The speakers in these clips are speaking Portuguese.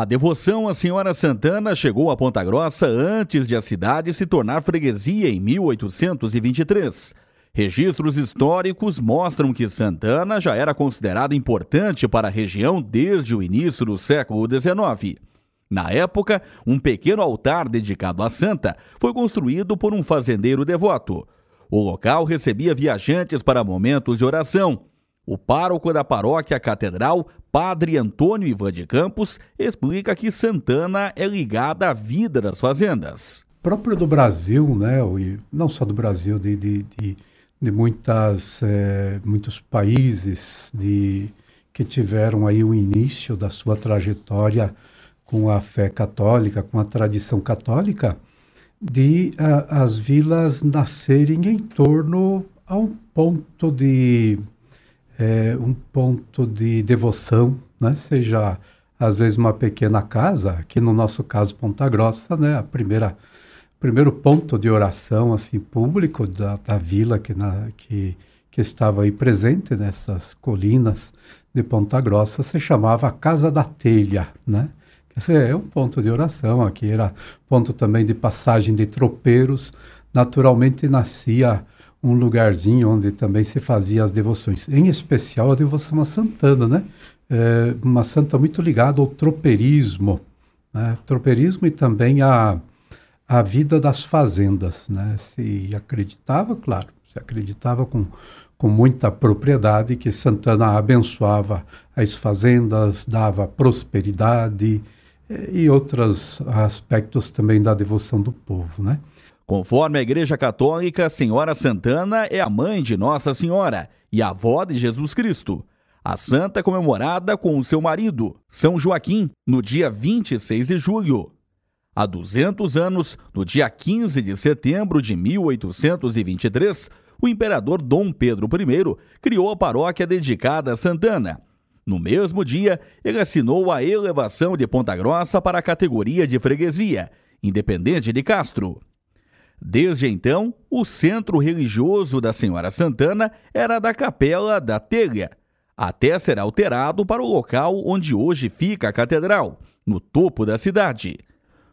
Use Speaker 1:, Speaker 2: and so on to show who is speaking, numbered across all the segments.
Speaker 1: A devoção à Senhora Santana chegou a Ponta Grossa antes de a cidade se tornar freguesia em 1823. Registros históricos mostram que Santana já era considerada importante para a região desde o início do século XIX. Na época, um pequeno altar dedicado à santa foi construído por um fazendeiro devoto. O local recebia viajantes para momentos de oração. O pároco da paróquia catedral, Padre Antônio Ivan de Campos, explica que Santana é ligada à vida das fazendas.
Speaker 2: Próprio do Brasil, né, não só do Brasil, de, de, de, de muitas, é, muitos países de, que tiveram aí o início da sua trajetória com a fé católica, com a tradição católica, de a, as vilas nascerem em torno a um ponto de é, um ponto de devoção, né? Seja às vezes uma pequena casa, aqui no nosso caso Ponta Grossa, né? A primeira primeiro ponto de oração assim público da, da vila que, na, que que estava aí presente nessas colinas de Ponta Grossa se chamava Casa da Telha, né? Esse é um ponto de oração, aqui era ponto também de passagem de tropeiros. Naturalmente nascia um lugarzinho onde também se fazia as devoções, em especial a devoção a Santana, né? É uma santa muito ligada ao tropeirismo, né? Tropeirismo e também a, a vida das fazendas, né? Se acreditava, claro, se acreditava com, com muita propriedade que Santana abençoava as fazendas, dava prosperidade, e outros aspectos também da devoção do povo, né?
Speaker 1: Conforme a Igreja Católica, Senhora Santana é a mãe de Nossa Senhora e avó de Jesus Cristo. A santa é comemorada com o seu marido, São Joaquim, no dia 26 de julho. Há 200 anos, no dia 15 de setembro de 1823, o imperador Dom Pedro I criou a paróquia dedicada a Santana no mesmo dia, ele assinou a elevação de Ponta Grossa para a categoria de freguesia, independente de Castro. Desde então, o centro religioso da Senhora Santana era da Capela da Telha, até ser alterado para o local onde hoje fica a catedral, no topo da cidade.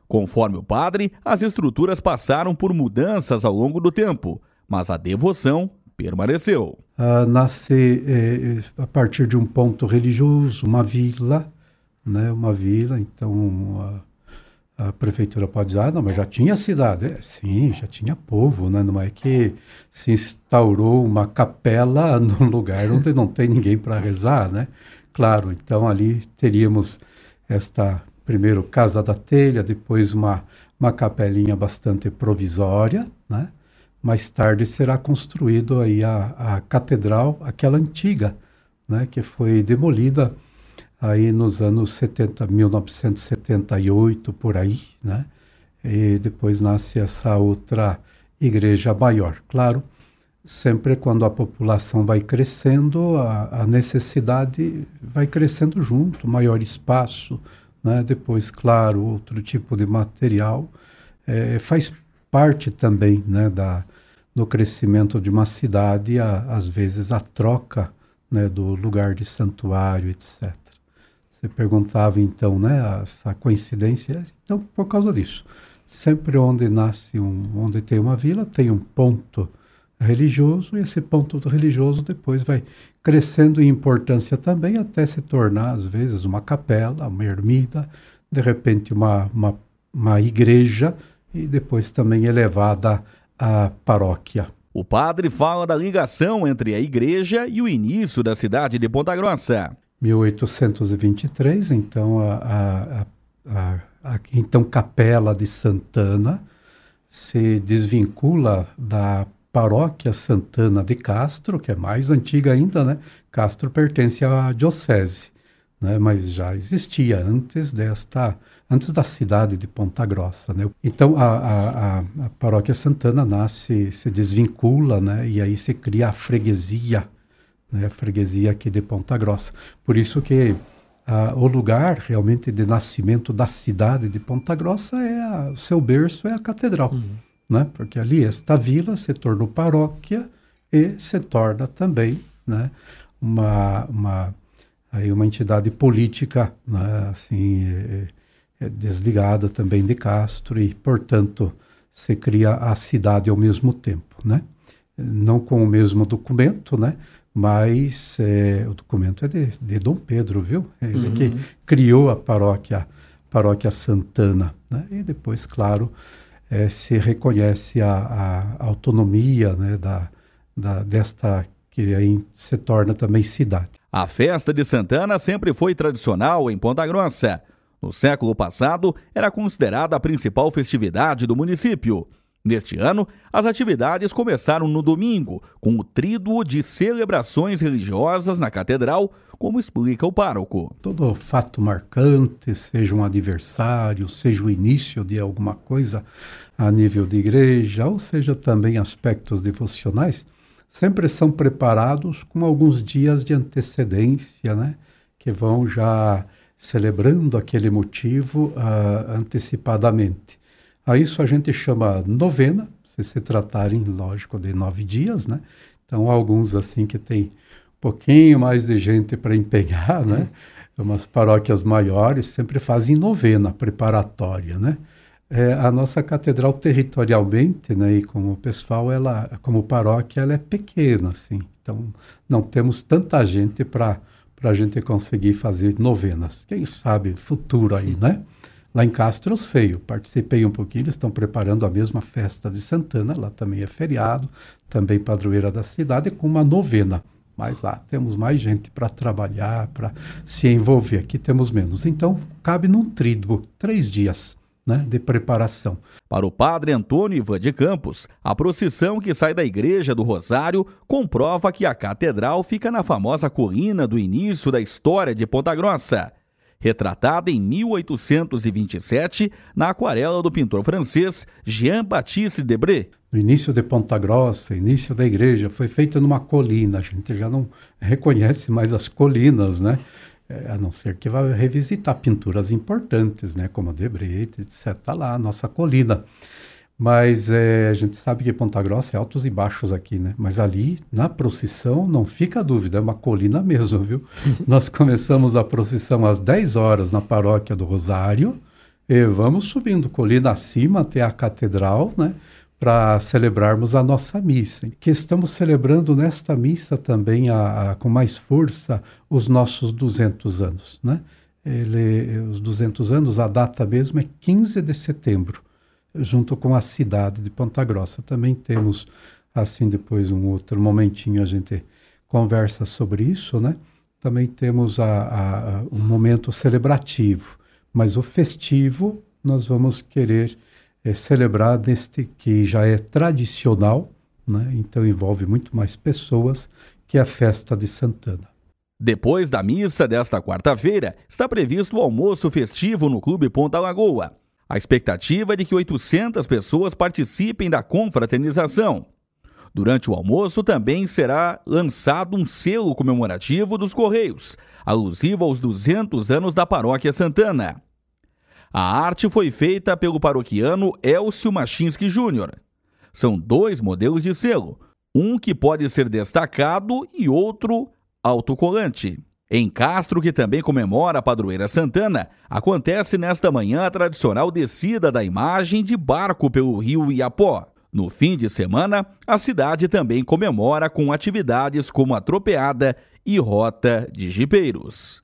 Speaker 1: Conforme o padre, as estruturas passaram por mudanças ao longo do tempo, mas a devoção permaneceu.
Speaker 2: Uh, nasce eh, a partir de um ponto religioso, uma vila, né, uma vila, então a, prefeitura pode dizer, ah, não, mas já tinha cidade. É, sim, já tinha povo, né, não é que se instaurou uma capela num lugar onde não tem ninguém para rezar, né? Claro, então ali teríamos esta, primeiro, Casa da Telha, depois uma, uma capelinha bastante provisória, né? mais tarde será construído aí a, a catedral, aquela antiga, né, que foi demolida aí nos anos 70, 1978 por aí, né? E depois nasce essa outra igreja maior. Claro, sempre quando a população vai crescendo, a, a necessidade vai crescendo junto, maior espaço, né? Depois, claro, outro tipo de material é, faz parte também né, da, do crescimento de uma cidade, a, às vezes a troca né, do lugar de santuário, etc. Você perguntava então, né, essa coincidência, então por causa disso. Sempre onde nasce um, onde tem uma vila, tem um ponto religioso e esse ponto religioso depois vai crescendo em importância também até se tornar às vezes uma capela, uma ermida, de repente uma, uma, uma igreja e depois também elevada à paróquia.
Speaker 1: O padre fala da ligação entre a igreja e o início da cidade de Ponta Grossa.
Speaker 2: 1823, então a, a, a, a então capela de Santana se desvincula da paróquia Santana de Castro, que é mais antiga ainda, né? Castro pertence à diocese, né? Mas já existia antes desta antes da cidade de Ponta Grossa. Né? Então a, a, a, paróquia Santana nasce, se desvincula, né? e aí se cria a freguesia, né? a freguesia aqui de Ponta Grossa. Por isso que o lugar realmente de nascimento da cidade de Ponta Grossa é o seu berço é a catedral, uhum. né? Porque ali esta vila se tornou paróquia e se torna também, né? Uma, uma aí uma entidade política, né, assim, é, é desligada também de Castro e, portanto, se cria a cidade ao mesmo tempo, né? Não com o mesmo documento, né? Mas é, o documento é de, de Dom Pedro, viu? Ele uhum. que criou a paróquia, paróquia Santana, né? E depois, claro, é, se reconhece a, a autonomia, né? Da, da, desta que aí se torna também cidade.
Speaker 1: A festa de Santana sempre foi tradicional em Ponta Grossa. No século passado, era considerada a principal festividade do município. Neste ano, as atividades começaram no domingo, com o tríduo de celebrações religiosas na catedral, como explica o pároco.
Speaker 2: Todo fato marcante, seja um aniversário, seja o início de alguma coisa a nível de igreja, ou seja também aspectos devocionais, sempre são preparados com alguns dias de antecedência, né? Que vão já celebrando aquele motivo uh, antecipadamente. A isso a gente chama novena, se se tratarem, lógico, de nove dias, né? Então, alguns assim que tem um pouquinho mais de gente para empenhar, né? Umas paróquias maiores sempre fazem novena preparatória, né? É, a nossa catedral territorialmente, né, e como pessoal, ela, como paróquia, ela é pequena, assim. Então, não temos tanta gente para para a gente conseguir fazer novenas. Quem sabe futuro aí, né? Lá em Castro eu sei, eu participei um pouquinho, eles estão preparando a mesma festa de Santana, lá também é feriado, também padroeira da cidade, com uma novena. Mas lá temos mais gente para trabalhar, para se envolver. Aqui temos menos. Então, cabe num tríduo, três dias né, de preparação.
Speaker 1: Para o padre Antônio Ivan de Campos, a procissão que sai da Igreja do Rosário comprova que a catedral fica na famosa colina do início da história de Ponta Grossa. Retratada em 1827 na aquarela do pintor francês Jean-Baptiste Debré.
Speaker 2: No início de Ponta Grossa, início da igreja, foi feita numa colina. A gente já não reconhece mais as colinas, né? É, a não ser que vá revisitar pinturas importantes, né, como a Debret, etc. Está lá a nossa colina. Mas é, a gente sabe que Ponta Grossa é altos e baixos aqui, né? Mas ali, na procissão, não fica dúvida, é uma colina mesmo, viu? Nós começamos a procissão às 10 horas na paróquia do Rosário e vamos subindo colina acima até a catedral, né? para celebrarmos a nossa missa, que estamos celebrando nesta missa também a, a, com mais força os nossos 200 anos, né? Ele, os 200 anos, a data mesmo é 15 de setembro, junto com a cidade de Ponta Grossa. Também temos, assim, depois um outro momentinho a gente conversa sobre isso, né? Também temos a, a, um momento celebrativo, mas o festivo nós vamos querer é, celebrar neste que já é tradicional, né? então envolve muito mais pessoas, que é a festa de Santana.
Speaker 1: Depois da missa desta quarta-feira, está previsto o almoço festivo no Clube Ponta Lagoa. A expectativa é de que 800 pessoas participem da confraternização. Durante o almoço também será lançado um selo comemorativo dos Correios, alusivo aos 200 anos da Paróquia Santana. A arte foi feita pelo paroquiano Elcio Machinski Júnior. São dois modelos de selo, um que pode ser destacado e outro autocolante. Em Castro, que também comemora a padroeira Santana, acontece nesta manhã a tradicional descida da imagem de barco pelo rio Iapó. No fim de semana, a cidade também comemora com atividades como a tropeada e rota de jipeiros.